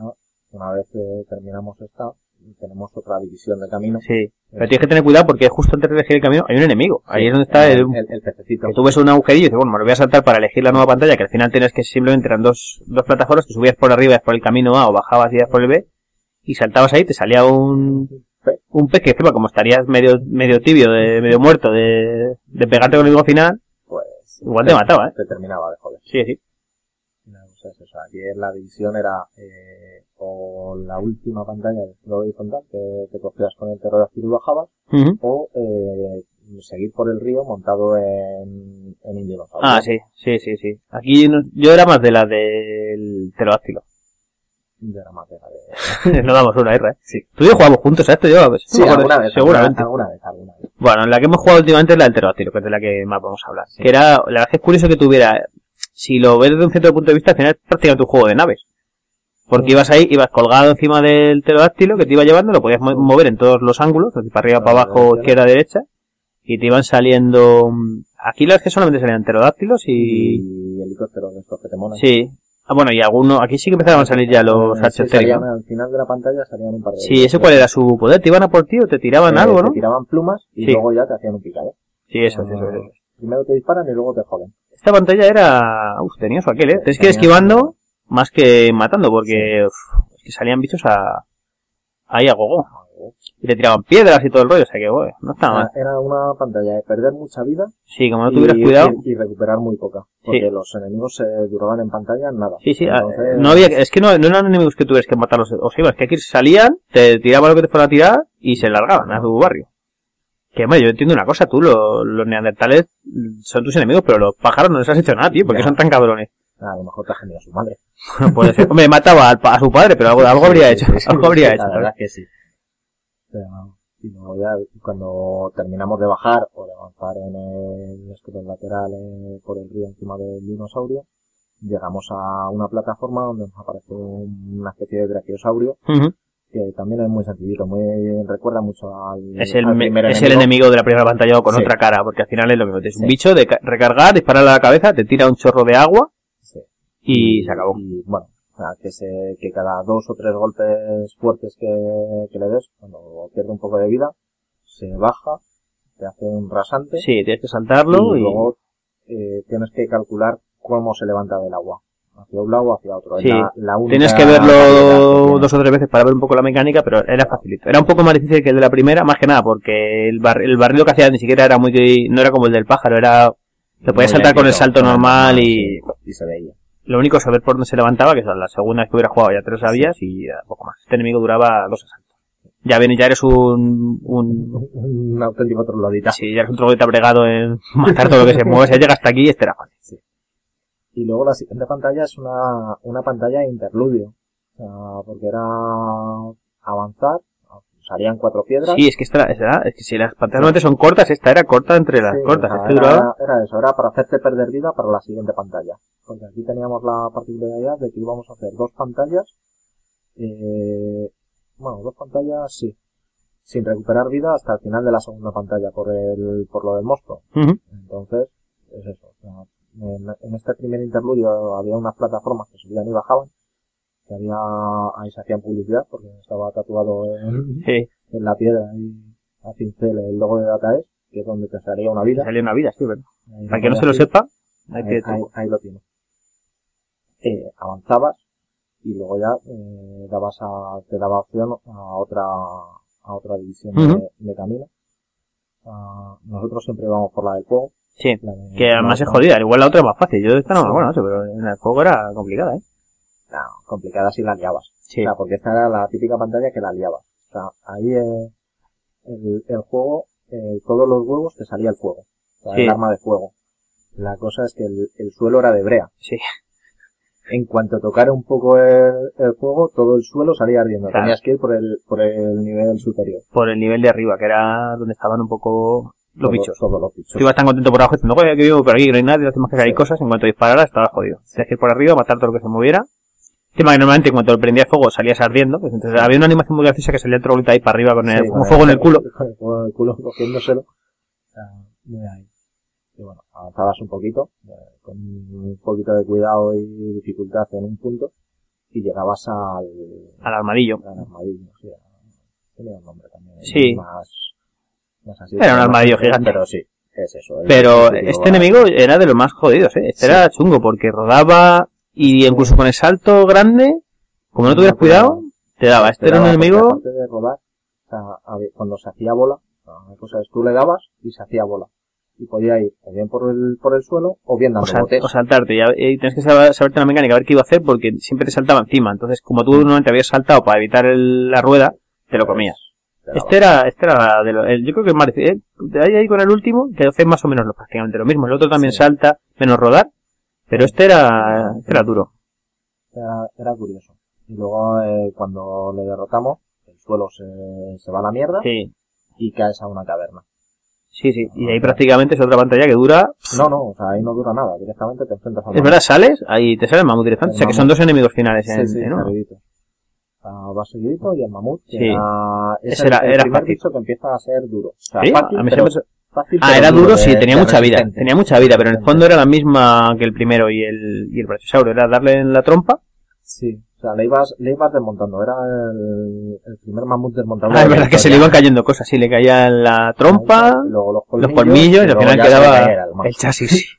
S3: una vez que terminamos esta, tenemos otra división de camino.
S2: Sí. Pero tienes que tener cuidado porque justo antes de elegir el camino hay un enemigo. Ahí es donde está el,
S3: el, el pececito.
S2: que tú ves un agujerillo y dices, bueno, me lo voy a saltar para elegir la nueva pantalla, que al final tienes que simplemente eran dos, dos plataformas, que subías por arriba, ibas por el camino A o bajabas y por el B, y saltabas ahí, te salía un, un pez que encima como estarías medio, medio tibio, de, medio muerto de, de pegarte con el enemigo final,
S3: Pues,
S2: igual te mataba, eh.
S3: te terminaba de joder.
S2: Sí, sí.
S3: No, o sea. Aquí la división era eh, o la última pantalla de estilo horizontal que te cogías con el pterodáctilo y bajabas, o eh, seguir por el río montado en, en dinosaurio.
S2: Ah, sí, sí, sí, sí. Aquí no- yo era más de la del pterodáctilo.
S3: De la de...
S2: no damos una R, ¿eh?
S3: Sí.
S2: Tú y yo jugamos juntos a esto, yo,
S3: Sí,
S2: no
S3: alguna vez,
S2: seguramente.
S3: Alguna, vez, alguna vez.
S2: Bueno, la que hemos jugado últimamente es la del pterodáctilo, que es de la que más vamos a hablar.
S3: Sí.
S2: Que era, la verdad es que es curioso que tuviera, si lo ves desde un cierto punto de vista, al final es prácticamente un juego de naves. Porque
S3: Mm.
S2: ibas ahí, ibas colgado encima del pterodáctilo que te iba llevando, lo podías mo- mover en todos los ángulos, así para arriba, para
S3: Ah,
S2: abajo, izquierda, derecha, y te iban saliendo, mm, aquí las que solamente salían pterodáctilos y,
S3: Y helicópteros de estos que te molan.
S2: sí. Ah, bueno, y algunos, aquí sí que empezaban a salir ya los
S3: sí, al final de la pantalla salían un par de...
S2: Sí, ¿ese cuál era su poder? ¿Te iban a por ti o te tiraban
S3: Eh,
S2: algo,
S3: Te
S2: no?
S3: tiraban plumas y
S2: Sí.
S3: luego ya te hacían un picado.
S2: Sí, eso, es, eso, es, eso. es.
S3: Primero te disparan y luego te joden.
S2: Esta pantalla era, uf, tenía su aquel, eh. Tienes que ir esquivando más que matando porque, uf, es que salían bichos a, ahí a gogo. Y te tiraban piedras y todo el rollo, o sea que, bueno, no estaba mal.
S3: Era, una pantalla de perder mucha vida
S2: Sí, como no
S3: y,
S2: tuvieras cuidado.
S3: y- y recuperar muy poca. Porque
S2: Sí.
S3: los enemigos se duraban en pantalla nada.
S2: Sí, sí, ah,
S3: Entonces,
S2: no había, es que no, no eran enemigos que tuvieras que matarlos, o sea, es que aquí salían, te tiraban lo que te fuera a tirar y se largaban a su barrio. Que, hombre, yo entiendo una cosa, tú, lo- los neandertales son tus enemigos, pero los pájaros no les has hecho nada, tío, porque
S3: Ya.
S2: son tan cabrones.
S3: A lo mejor te ha genido su madre.
S2: Puede ser. Hombre, mataba al a su padre, pero algo, algo habría hecho, algo habría hecho.
S3: La verdad que sí. Pero, ya cuando terminamos de bajar o de avanzar en el escudo lateral eh, por el río encima del dinosaurio, llegamos a una plataforma donde nos aparece un- una especie de brachiosaurio que también es muy sencillito, muy recuerda mucho al,
S2: Es el,
S3: al
S2: me-
S3: primer
S2: es el enemigo de la primera pantalla con
S3: Sí.
S2: otra cara, porque al final es lo mismo. Es un bicho de ca- recargar, dispararle a la cabeza, te tira un chorro de agua Y se acabó.
S3: Y bueno, o sea, que, se, que cada dos o tres golpes fuertes que, que le des, cuando pierde un poco de vida, se baja, te hace un rasante
S2: Sí, tienes que saltarlo
S3: y,
S2: y...
S3: luego eh, tienes que calcular cómo se levanta del agua. Hacia un lado o hacia otro.
S2: Sí.
S3: la- la única
S2: Tienes que verlo
S3: que
S2: dos o tres veces para ver un poco la mecánica, pero era facilito. Era un poco más difícil que el de la primera, más que nada, porque el, bar- el barrido que hacía ni siquiera era muy... No era como el del pájaro, era... Te podías saltar con el salto normal y...
S3: sí, y se veía.
S2: Lo único es saber por dónde se levantaba, que la segunda vez que hubiera jugado ya te lo sabías y poco más. Este enemigo duraba dos asaltos. Ya viene, ya eres un, un,
S3: Un auténtico troglodita.
S2: si ya eres un troglodita bregado en matar todo lo que se mueve, si llega hasta aquí, este era fácil.
S3: Y luego la siguiente pantalla es una, una pantalla de interludio. O sea, porque era avanzar, salían cuatro piedras.
S2: Sí, es que esta, es que si las pantallas normalmente son cortas, esta era corta entre las
S3: Sí,
S2: cortas. Este
S3: era, era eso, era para hacerte perder vida para la siguiente pantalla. Porque aquí teníamos la particularidad de que íbamos a hacer dos pantallas, eh, bueno, dos pantallas, sí, sin recuperar vida hasta el final de la segunda pantalla por el, por lo del monstruo. Entonces, es eso. en, en este primer interludio había unas plataformas que subían y bajaban, que había, ahí se hacían publicidad porque estaba tatuado en,
S2: Sí,
S3: en la piedra y a pincel el logo de DataEs, que es donde te salía una vida.
S2: salió una vida, sí, ¿verdad? Para que no se lo sepa, hay
S3: ahí,
S2: que...
S3: ahí- ahí lo tienes. Eh, avanzabas y luego ya eh, dabas a, te daba opción a otra a otra división de- de, camino. Ah, nosotros siempre vamos por la del fuego.
S2: Sí,
S3: de-
S2: que además es jodida. Igual la otra es más fácil. Yo esta no me acuerdo, pero en el juego era complicada, ¿eh?
S3: No, complicada si la liabas.
S2: Sí.
S3: O sea, porque esta era la típica pantalla que la liabas. O sea, ahí eh, el, el juego, eh, todos los huevos te salía el fuego. O sea,
S2: Sí.
S3: el arma de fuego. La cosa es que el, el suelo era de brea.
S2: Sí.
S3: En cuanto tocara un poco el, el fuego, todo el suelo salía ardiendo.
S2: Claro.
S3: Tenías que ir por el, por el nivel superior.
S2: Por el nivel de arriba, que era donde estaban un poco los bichos.
S3: Todos los bichos.
S2: Tú ibas tan contento por abajo diciendo, que vivo por aquí, no hay nadie, no hacemos que hay
S3: Sí.
S2: cosas. En cuanto disparara, estaba jodido. Tenías que ir por arriba, matar todo lo que se moviera. Encima que normalmente cuando lo prendías fuego salías ardiendo. Pues entonces había una animación muy graciosa que salía el troglita ahí para arriba con el
S3: Sí,
S2: con fuego en el culo.
S3: Con el fuego en el culo, cogiéndoselo. Muy ahí. Y bueno, avanzabas un poquito, eh, con un poquito de cuidado y dificultad en un punto, y llegabas al,
S2: Al armadillo.
S3: al armadillo, sí, tenía un nombre también.
S2: Sí.
S3: Más, más así.
S2: Era un armadillo gigante.
S3: Pero sí, es eso.
S2: Pero este enemigo era de los más jodidos, ¿eh? Este
S3: Sí.
S2: era chungo porque rodaba y incluso con el salto grande, como no tuvieras cuidado, te daba. Este era un enemigo...
S3: de rodar, o sea, a ver, cuando se hacía bola, la cosa es tú le dabas y se hacía bola. Y podía ir o bien por el, por el suelo o bien
S2: O,
S3: dando
S2: sal-
S3: botes.
S2: o saltarte, y, y tienes que saber, saberte la mecánica, a ver qué iba a hacer, porque siempre te saltaba encima. Entonces, como tú normalmente habías saltado para evitar el- la rueda, te lo comías.
S3: Pero,
S2: Este era, este era de lo- el- yo creo que es más, eh, de ahí, ahí con el último, que hace más o menos lo, prácticamente lo mismo. El otro también
S3: Sí.
S2: salta, menos rodar, pero este era, era duro.
S3: era, era curioso. Y luego, eh, cuando le derrotamos, el suelo se, se va a la mierda
S2: Sí,
S3: y caes a una caverna.
S2: sí, sí. Y ahí prácticamente es otra pantalla que dura,
S3: No, no, o sea, ahí no dura nada. Directamente te enfrentas a
S2: es verdad, sales, ahí te sale el mamut directamente. O sea que son dos enemigos finales
S3: Sí,
S2: en,
S3: sí,
S2: en uno.
S3: seguidito. O sea, va seguidito y el mamut. que
S2: Sí.
S3: Era, es
S2: Ese
S3: el,
S2: era-
S3: el
S2: era
S3: primer
S2: fácil.
S3: bicho que empieza a ser duro. O sea,
S2: Sí,
S3: fácil,
S2: a mí
S3: pero,
S2: siempre-
S3: fácil,
S2: Ah, era duro, sí, tenía mucha vida. Tenía mucha vida, pero en el fondo era la misma que el primero y el, y el brachiosauro. Era darle en la trompa.
S3: Sí. O sea, le ibas, le ibas desmontando. Era el, el primer mamut desmontado.
S2: Ah, es verdad que se le iban cayendo cosas. Sí, le caía en la trompa,
S3: luego los
S2: los
S3: colmillos,
S2: colmillos, y al final quedaba
S3: el
S2: chasis.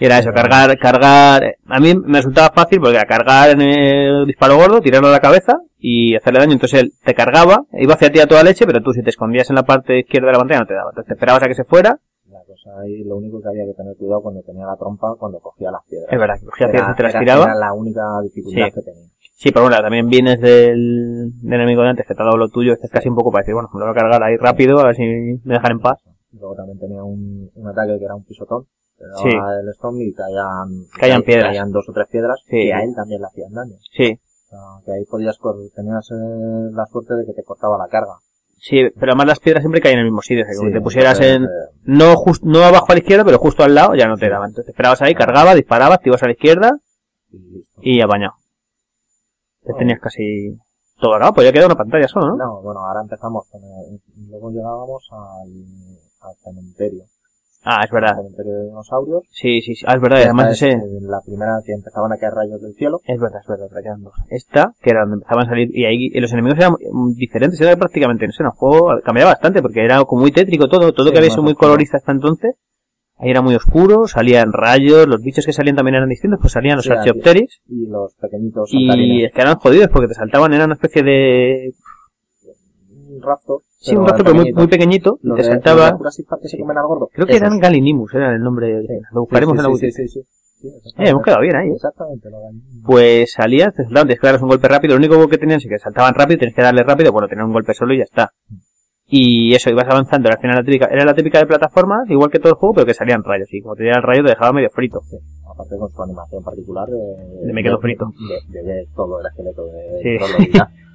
S2: Y era eso, cargar, cargar. A mí me resultaba fácil porque era cargar en el disparo gordo, tirarlo a la cabeza y hacerle daño. Entonces él te cargaba, iba hacia ti a toda leche, pero tú si te escondías en la parte izquierda de la pantalla no te daba. Entonces te esperabas a que se fuera.
S3: La cosa ahí, lo único que había que tener cuidado cuando tenía la trompa, cuando cogía las piedras.
S2: Es verdad, que cogía piedras y te las
S3: era-
S2: tiraba.
S3: Era la única dificultad
S2: Sí.
S3: que tenía.
S2: Sí, pero bueno, también vienes del, del enemigo de antes que te ha dado lo tuyo, este es casi un poco para decir, bueno, me lo voy a cargar ahí rápido, a ver si me dejan en paz.
S3: Luego también tenía un, un ataque que era un pisotón.
S2: Sí.
S3: el stone y caían,
S2: Caían piedras.
S3: caían dos o tres piedras
S2: Sí.
S3: que a él también le hacían daño.
S2: Sí,
S3: O sea, que ahí podías, tenías eh, la suerte de que te cortaba la carga.
S2: sí, pero además las piedras siempre caen en el mismo sitio, o sea, que como
S3: Sí,
S2: te pusieras
S3: entonces,
S2: en,
S3: eh,
S2: no just, no abajo a la izquierda, pero justo al lado, ya no te daban. Entonces te esperabas ahí, cargabas, disparabas, te ibas a la izquierda
S3: y listo.
S2: y apañado. Te
S3: Oh.
S2: tenías casi todo acabado, pues ya queda una pantalla solo, ¿no?
S3: No, bueno, ahora empezamos con el- luego llegábamos al, al cementerio.
S2: Ah, es verdad.
S3: cementerio de dinosaurios.
S2: Sí, sí, sí. Ah, es verdad, y además ese...
S3: eh, la primera que empezaban a caer rayos del cielo.
S2: Es verdad, es verdad, quedan dos. Esta, que era donde empezaban a salir, y ahí y los enemigos eran diferentes, era prácticamente, no sé, el juego cambiaba bastante, porque era como muy tétrico todo, todo
S3: Sí,
S2: que había sido muy colorista hasta entonces, ahí era muy oscuro, salían rayos, los bichos que salían también eran distintos, pues salían los
S3: Sí,
S2: archaeopteris,
S3: Y los pequeñitos
S2: y es que eran jodidos, porque te saltaban, era una especie de,
S3: Un raptor.
S2: sí, un rastro pero muy, muy pequeñito, te saltaba,
S3: los de Jurassic Park que se
S2: Sí.
S3: comen al gordo.
S2: creo que
S3: Esos.
S2: eran Galinimus, era el nombre, lo buscaremos
S3: sí,
S2: en la
S3: sí,
S2: Wiki.
S3: sí, sí, sí. Sí,
S2: Eh, hemos quedado bien ahí, ¿eh?
S3: Exactamente, lo.
S2: Pues salían, te saltaban, un golpe rápido, lo único que tenían es que saltaban rápido, tienes que darle rápido, bueno, tenían un golpe solo y ya está. Y eso, ibas avanzando, era al final la típica, era la típica de plataformas, igual que todo el juego, pero que salían rayos, y como te dieran rayos te dejaba medio frito.
S3: Aparte con su animación particular. De
S2: me quedo frito.
S3: De, de, de todo el esqueleto de
S2: Sí.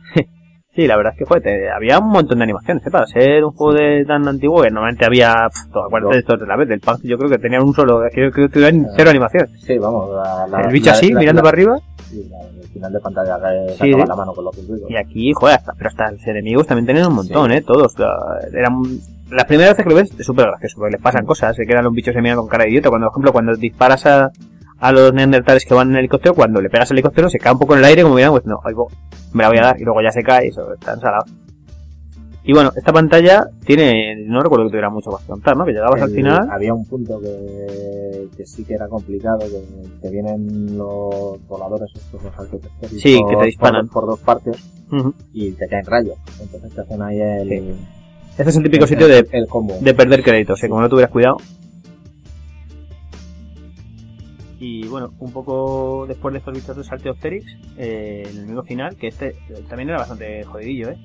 S2: Sí, la verdad es que te- había un montón de animaciones, ¿eh? Para ser un juego de tan antiguo que normalmente había, todo, acuérdate de estos de la vez, del Punk, yo creo que tenían un solo, creo que tuvieran cero animación.
S3: Sí, vamos. La, la-
S2: El bicho
S3: la-
S2: así, mirando para arriba,
S3: Sí, el final de pantalla que
S2: Sí,
S3: sacaba
S2: sí.
S3: la mano con los
S2: y aquí, joder, hasta, pero hasta los enemigos también tenían un montón. ¿eh? Todos, eran, las primeras veces que lo ves es súper gracioso, porque les pasan cosas, se quedan los bichos se miran con cara de idiota, cuando, por ejemplo, cuando disparas a, a los neandertales que van en helicóptero, cuando le pegas al helicóptero se cae un poco en el aire como mirando, pues no, ahí voy, me la voy a dar, y luego ya se cae y eso, está ensalado. Y bueno, esta pantalla tiene, no recuerdo que tuviera mucho más que contar, ¿no? Que llegabas al
S3: El-
S2: final,
S3: Había un punto que, que sí que era complicado, que, que vienen los voladores estos, los arquitectos,
S2: Sí, que te disparan.
S3: Por, por dos partes
S2: Ujú.
S3: y te caen rayos. Entonces te hacen ahí el,
S2: Sí. este es el típico
S3: el-
S2: sitio de,
S3: el combo.
S2: de perder créditos, ¿eh? Como no tuvieras cuidado. Y bueno, un poco después de estos bichos de Archaeopteryx, eh, el enemigo final, que este eh, también era bastante jodidillo, ¿eh?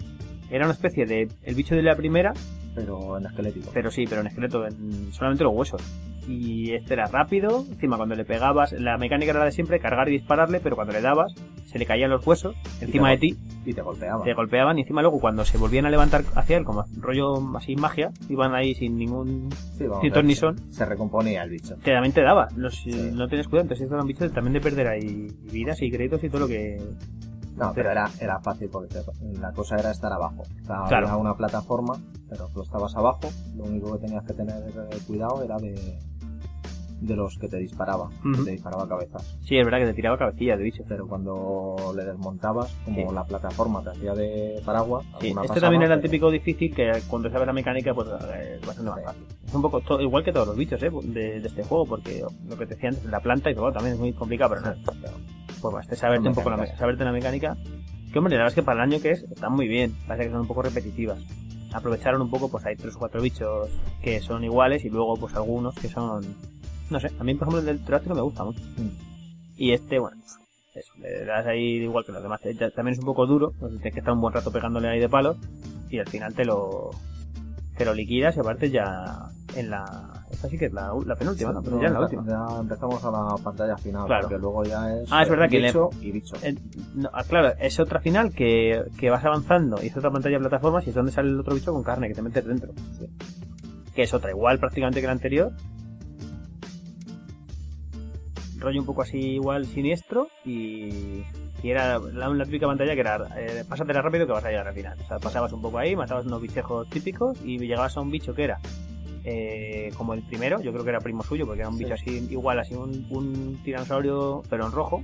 S2: Era una especie de el bicho de la primera,
S3: Pero en esquelético.
S2: pero sí, pero en esqueleto, en solamente los huesos. Y este era rápido, encima cuando le pegabas, la mecánica era la de siempre, cargar y dispararle, pero cuando le dabas, se le caían los huesos encima de ti,
S3: Y te golpeaba.
S2: te golpeaban y encima luego cuando se volvían a levantar hacia él, como rollo así magia, iban ahí sin ningún
S3: Sí, vamos,
S2: ni
S3: se-
S2: son.
S3: Se recomponía el bicho.
S2: que también te daba. No, si
S3: Sí.
S2: no tienes cuidado, entonces eran bichos también de perder ahí vidas y créditos y todo lo que.
S3: No, pero era, era fácil porque la cosa era estar abajo. Sea,
S2: Claro.
S3: Una plataforma, pero tú estabas abajo. Lo único que tenías que tener eh, cuidado era de, de los que te disparaba. Te disparaba cabezas.
S2: Sí, es verdad que te tiraba cabecilla de bichos.
S3: Pero cuando le desmontabas, como
S2: Sí.
S3: la plataforma te hacía de paraguas,
S2: Sí, este
S3: pasaba,
S2: también era el
S3: pero-
S2: típico difícil que cuando sabes la mecánica, pues eh, es bastante más fácil. Es un poco to- igual que todos los bichos eh, de, de este juego, porque lo que te decía antes, la planta y todo también es muy complicado, pero no. Pues basta saberte un poco la, saberte la mecánica. Que hombre, la verdad es que para el año que es, están muy bien. Parece que son un poco repetitivas. Aprovecharon un poco, pues hay tres o cuatro bichos que son iguales y luego pues algunos que son... No sé, a mí por ejemplo el del Pterodáctilo me gusta mucho.
S3: Mm.
S2: Y este, bueno, eso, le das ahí igual que los demás. También es un poco duro, tienes que estar un buen rato pegándole ahí de palos y al final te lo te lo liquidas y aparte ya en la... Esta sí que es la, la penúltima, ¿no? Pero ya en la última.
S3: Ya empezamos a la pantalla final,
S2: Claro.
S3: porque luego ya es
S2: Ah, es verdad que le-
S3: bicho y bicho.
S2: No, ah, claro, es otra final que, que vas avanzando y es otra pantalla de plataformas y es donde sale el otro bicho con carne que te metes dentro. Que es otra, igual prácticamente que la anterior. Rollo un poco así igual siniestro y, era la, la típica pantalla que era eh, pásatela rápido que vas a llegar al final. O sea, pasabas un poco ahí, matabas unos bichejos típicos y llegabas a un bicho que era eh, como el primero, yo creo que era primo suyo porque era un
S3: Sí.
S2: bicho así igual, así un, un tiranosaurio pero en rojo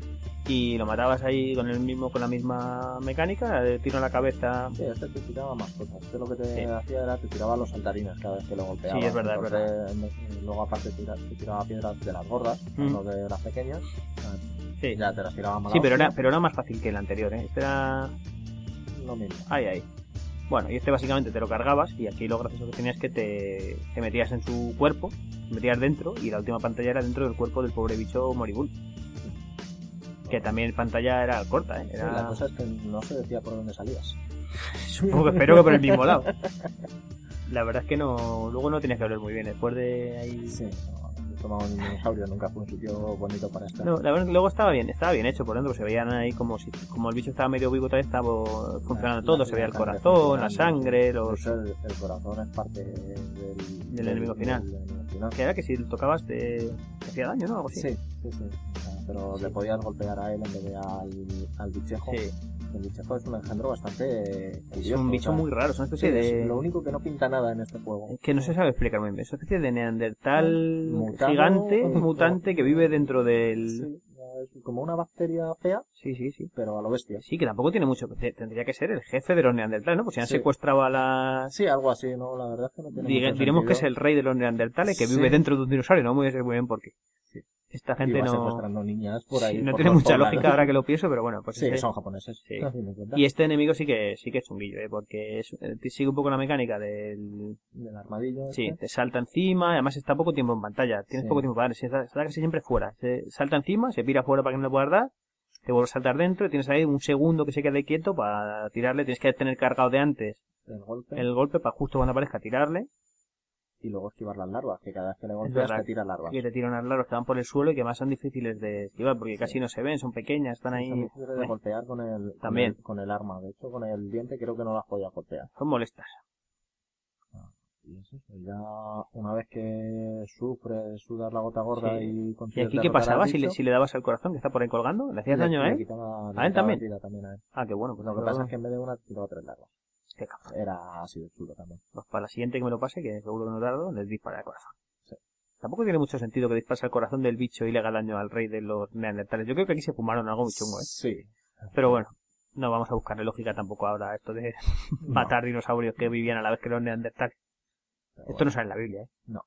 S2: y lo matabas ahí con el mismo con la misma mecánica, de tiro en la cabeza.
S3: Sí, este te tiraba más cosas. Este lo que te
S2: Sí.
S3: hacía era te tiraba los saltarines cada vez que lo golpeabas.
S2: Sí, es verdad, es
S3: me- Luego aparte te tiraba piedras de las gordas,
S2: Mm.
S3: no de las pequeñas.
S2: Sí,
S3: Ya te las tiraba más
S2: sí pero, era, pero era más fácil que el anterior, ¿eh? Este era...
S3: lo mismo.
S2: Ahí, ahí. Bueno, y este básicamente te lo cargabas y aquí lo gracioso que tenías es que te, te metías en su cuerpo, te metías dentro y la última pantalla era dentro del cuerpo del pobre bicho moribundo. Que también pantalla era corta, ¿eh?
S3: Sí,
S2: Era...
S3: la cosa es que no se decía por dónde salías.
S2: Supongo que espero que por el mismo lado. La verdad es que no, luego no tenías que hablar muy bien. Después de ahí.
S3: Sí, no, tomado dinosaurio, nunca fue un sitio bonito para estar.
S2: No, la verdad luego estaba bien, estaba bien hecho por dentro, se veían ahí como si, como el bicho estaba medio vivo todavía estaba funcionando
S3: La-
S2: todo,
S3: la-
S2: se veía el corazón, la sangre, los
S3: Eso, el, el corazón es parte del,
S2: Del enemigo final.
S3: del enemigo final.
S2: que era que si lo tocabas te, te hacía daño, ¿no? Algo así.
S3: Sí, sí, sí. O sea, pero
S2: Sí.
S3: le podías golpear a él en vez de al, al bichejo.
S2: Sí.
S3: El bichejo es un engendro bastante
S2: Es
S3: curioso,
S2: un bicho
S3: o sea,
S2: muy raro, es una
S3: sí,
S2: especie
S3: es
S2: de
S3: lo único que no pinta nada en este juego.
S2: Es que no se sabe explicar muy bien. Es una especie de neandertal
S3: Mutado.
S2: gigante, mutante que vive dentro del...
S3: Sí, es como una bacteria fea,
S2: Sí, sí, sí.
S3: pero a lo bestia.
S2: Sí, que tampoco tiene mucho. te- Tendría que ser el jefe de los neandertales, ¿no? Pues si han
S3: Sí.
S2: secuestrado a las.
S3: Sí, algo así, ¿no? La verdad es que no tiene
S2: Diga-
S3: mucho
S2: diremos que es el rey de los neandertales que vive dentro de un dinosaurio, no muy sé muy bien por qué. Esta gente no.
S3: secuestrando niñas por ahí.
S2: sí, no
S3: por
S2: tiene mucha
S3: poblados.
S2: lógica ahora que lo pienso, pero bueno, pues
S3: Sí,
S2: este-
S3: son japoneses.
S2: Sí. Y este enemigo sí que sí que es chunguillo, ¿eh? porque es- eh, sigue un poco la mecánica del.
S3: Del armadillo.
S2: Sí,
S3: este.
S2: te salta encima, además está poco tiempo en pantalla, tienes
S3: Sí.
S2: poco tiempo para darle, se está, está casi siempre fuera. Se salta encima, se pira fuera para que no le puedas dar, te vuelve a saltar dentro, y tienes ahí un segundo que se quede quieto para tirarle, tienes que tener cargado de antes
S3: El golpe.
S2: el golpe para justo cuando aparezca tirarle,
S3: Y luego esquivar las larvas, que cada vez que le golpeas te tira larvas.
S2: y te tira unas larvas que van por el suelo y que más son difíciles de esquivar porque casi no se ven, son pequeñas, están ahí,
S3: Son difíciles de golpear con el, con
S2: También.
S3: el- Con el, arma. De hecho, con el diente creo que no las podía golpear.
S2: son molestas.
S3: Y es eso, ya una vez que sufres, sudas la gota gorda
S2: Sí.
S3: y
S2: ¿Y
S3: consigues
S2: aquí qué pasaba si le, si le dabas al corazón que está por ahí colgando? ¿Le hacías daño a él? ¿A él también?
S3: vida también a él.
S2: Ah, qué bueno. Pues
S3: Lo que pasa es que en vez de una, tiraba tres larvas.
S2: Qué.
S3: Era así de chulo también.
S2: Pues para la siguiente que me lo pase, que seguro que no tardo, les dispara al corazón.
S3: Sí.
S2: Tampoco tiene mucho sentido que dispase al corazón del bicho y le haga daño al rey de los neandertales. Yo creo que aquí se fumaron algo muy chungo, ¿eh?
S3: Sí.
S2: Pero bueno, no vamos a buscarle lógica tampoco ahora esto de matar dinosaurios que vivían a la vez que los neandertales.
S3: Pero
S2: Esto no sale en la Biblia, ¿eh?
S3: No.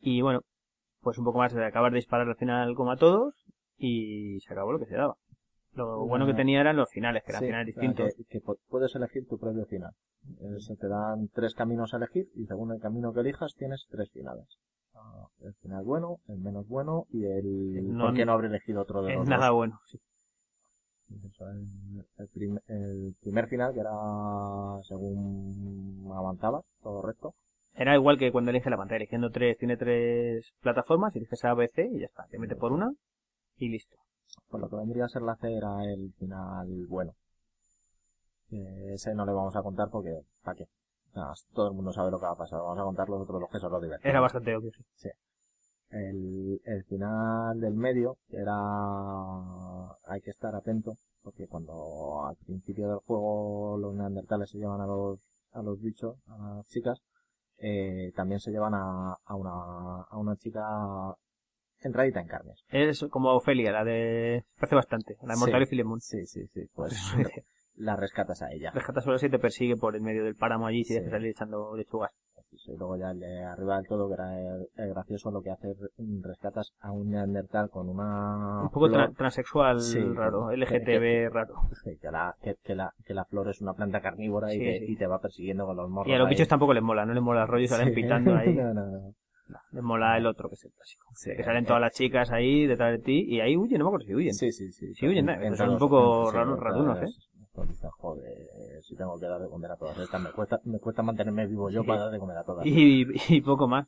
S2: Y bueno, pues un poco más de acabar de disparar al final como a todos y se acabó lo que se daba. Lo bueno que tenía eran los finales, que eran
S3: sí,
S2: finales distintos.
S3: Que, que pu- puedes elegir tu propio final. Eh, se te dan tres caminos a elegir y según el camino que elijas tienes tres finales. Ah, El final bueno, el menos bueno y el...
S2: No-
S3: ¿Por qué no habré elegido otro de
S2: Es
S3: los
S2: nada
S3: dos?
S2: bueno. sí.
S3: El, el prim- el primer final, que era según avanzaba, todo recto.
S2: Era igual que cuando elige la pantalla, eligiendo tres, tiene tres plataformas, eliges A, B, C y ya está. Te metes por una y listo.
S3: Por lo que vendría a ser la C era el final bueno. Ese no le vamos a contar porque, ¿para qué? Nada, todo el mundo sabe lo que va a pasar. Vamos a contar los otros dos que son los divertidos.
S2: Era bastante obvio, sí.
S3: el, el final del medio era hay que estar atento porque cuando al principio del juego los neandertales se llevan a los a los bichos a las chicas eh, también se llevan a, a una a una chica entradita en carnes
S2: Es como Ofelia, la de... Parece bastante. La de
S3: Sí.
S2: Mortal y Filemon.
S3: sí sí sí pues la rescatas a ella
S2: Rescata solo y te persigue por el medio del páramo allí si
S3: Sí.
S2: salir echando lechugas.
S3: y luego ya el de arriba del todo que era el, el gracioso lo que hace es rescatas a un neandertal con una
S2: Un poco tra- transexual
S3: Sí,
S2: raro,
S3: que-
S2: LGTB raro.
S3: Sí, que la, que, que la, que la flor es una planta carnívora y,
S2: Sí,
S3: que,
S2: sí.
S3: y te va persiguiendo con los morros.
S2: Y a los
S3: ahí.
S2: bichos tampoco les mola, no les mola el rollo y salen
S3: Sí.
S2: pitando ahí.
S3: no, no, no.
S2: Les mola el otro, que es el clásico.
S3: Sí,
S2: que salen
S3: eh,
S2: todas las chicas ahí detrás de ti y ahí huyen, no me acuerdo si huyen.
S3: Sí, sí, sí.
S2: Sí, oye, nada, son un poco
S3: sí,
S2: raros- rarunos,
S3: pues dices, joder, si tengo que dar de comer a todas estas, me cuesta, me cuesta mantenerme vivo yo
S2: Sí.
S3: para dar de comer a todas.
S2: Y, y poco más.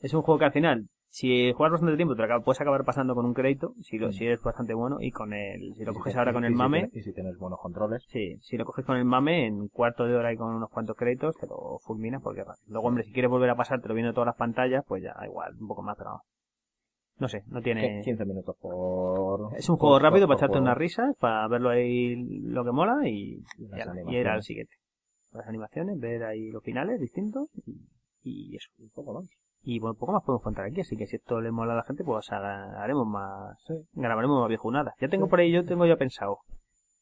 S2: Es un juego que al final, si juegas bastante tiempo, te lo puedes acabar pasando con un crédito, si, lo,
S3: Mm.
S2: si eres bastante bueno, y con el, si lo
S3: Y
S2: coges
S3: si-
S2: ahora con el mame,
S3: Y si tienes buenos controles.
S2: sí, si lo coges con el mame, en cuarto de hora y con unos cuantos créditos, te lo fulminas porque. Luego, hombre, si quieres volver a pasártelo viendo todas las pantallas, pues ya, igual, un poco más, pero no sé, no tiene...
S3: 15 minutos por...
S2: Es un juego
S3: por-
S2: rápido
S3: por-
S2: para echarte unas risas, para verlo ahí lo que mola y,
S3: Y
S2: era el siguiente. Las animaciones, ver ahí los finales distintos y, y eso.
S3: Un poco más.
S2: Y bueno, poco más podemos contar aquí, así que si esto le mola a la gente, pues haremos más,
S3: Sí.
S2: grabaremos más viejunadas. Ya tengo
S3: Sí.
S2: por ahí, yo tengo ya pensado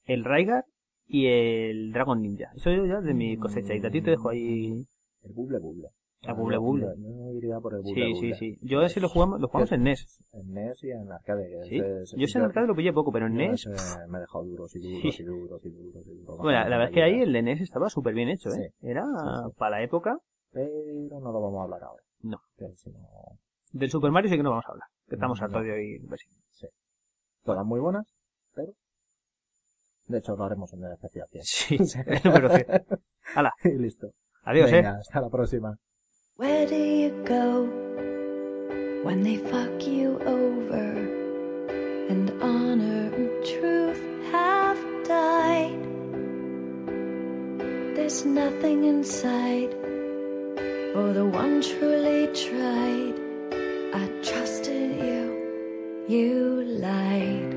S2: el Raigar y el Dragon Ninja. Eso yo ya de mi cosecha. Y a ti te dejo ahí.
S3: El buble buble.
S2: El buble
S3: yo-
S2: buble.
S3: Yo, yo iría por el buble
S2: Sí, sí,
S3: buble.
S2: sí. Yo ese lo jugamos, lo jugamos en NES.
S3: En NES y en arcade.
S2: Sí.
S3: ese- ese-
S2: Yo ese en arcade lo pillé poco, pero en NES.
S3: ese me he dejado duros y duros
S2: Sí.
S3: y duros y duros y duros.
S2: Bueno, la, la verdad es que ahí el de NES estaba súper bien hecho, ¿eh? Era para la época.
S3: Pero no lo vamos a hablar ahora.
S2: No.
S3: Que si no-
S2: Del Super Mario sí que no vamos a hablar. Que estamos
S3: No.
S2: hartos de oír versiones.
S3: Todas muy buenas, pero... De hecho, lo haremos en el especial 100.
S2: Sí, el número 100. Hala,
S3: y listo.
S2: adiós,
S3: Venga,
S2: eh.
S3: hasta la próxima.
S4: Where do you go when they fuck you over and honor and truth have died? There's nothing inside for the one truly tried. I trusted you, you lied.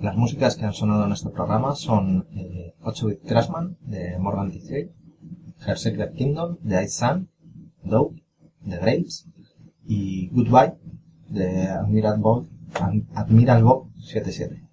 S5: Las músicas que han sonado en este programa son eh, 8-Bit Crashman de Morgan T. Her Secret Kingdom de Ice Sun, Dope de Graves y Goodbye de Admiral Bob, Admiral Bob 77.